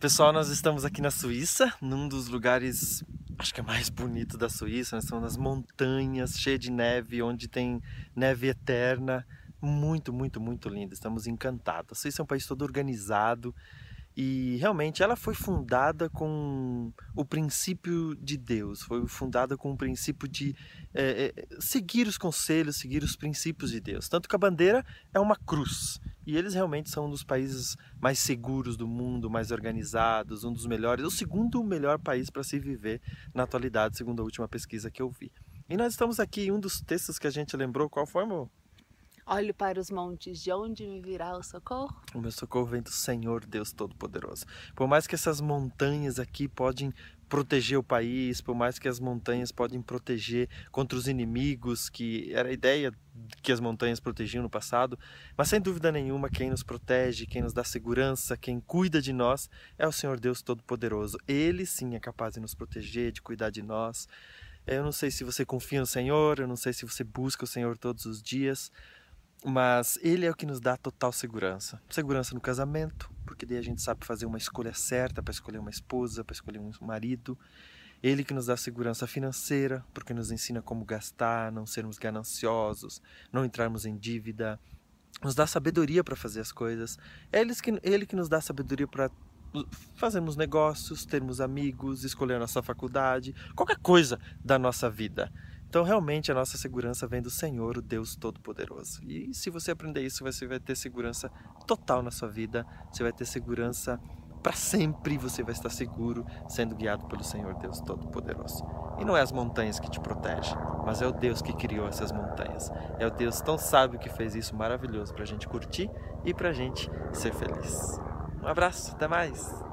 Pessoal, nós estamos aqui na Suíça, num dos lugares, acho que é mais bonito da Suíça. Nós estamos nas montanhas, cheia de neve, onde tem neve eterna. Muito, muito, muito lindo. Estamos encantados. A Suíça é um país todo organizado e realmente ela foi fundada com o princípio de Deus, foi fundada com o princípio de é, é, seguir os conselhos, seguir os princípios de Deus. Tanto que a bandeira é uma cruz. E eles realmente são um dos países mais seguros do mundo, mais organizados, um dos melhores, o segundo melhor país para se viver na atualidade, segundo a última pesquisa que eu vi. E nós estamos aqui, um dos textos que a gente lembrou, qual foi, amor? Olhe para os montes, de onde me virá o socorro? O meu socorro vem do Senhor Deus Todo-Poderoso. Por mais que essas montanhas aqui podem proteger o país, por mais que as montanhas podem proteger contra os inimigos, que era a ideia que as montanhas protegiam no passado, mas sem dúvida nenhuma quem nos protege, quem nos dá segurança, quem cuida de nós é o Senhor Deus Todo-Poderoso. Ele sim é capaz de nos proteger, de cuidar de nós. Eu não sei se você confia no Senhor, eu não sei se você busca o Senhor todos os dias, mas ele é o que nos dá total segurança. Segurança no casamento, porque daí a gente sabe fazer uma escolha certa para escolher uma esposa, para escolher um marido. Ele que nos dá segurança financeira, porque nos ensina como gastar, não sermos gananciosos, não entrarmos em dívida, nos dá sabedoria para fazer as coisas. Ele que, ele que nos dá sabedoria para fazermos negócios, termos amigos, escolher a nossa faculdade, qualquer coisa da nossa vida. Então, realmente, a nossa segurança vem do Senhor, o Deus Todo-Poderoso. E se você aprender isso, você vai ter segurança total na sua vida, você vai ter segurança para sempre, você vai estar seguro sendo guiado pelo Senhor Deus Todo-Poderoso. E não é as montanhas que te protegem, mas é o Deus que criou essas montanhas. É o Deus tão sábio que fez isso maravilhoso para a gente curtir e para a gente ser feliz. Um abraço, até mais!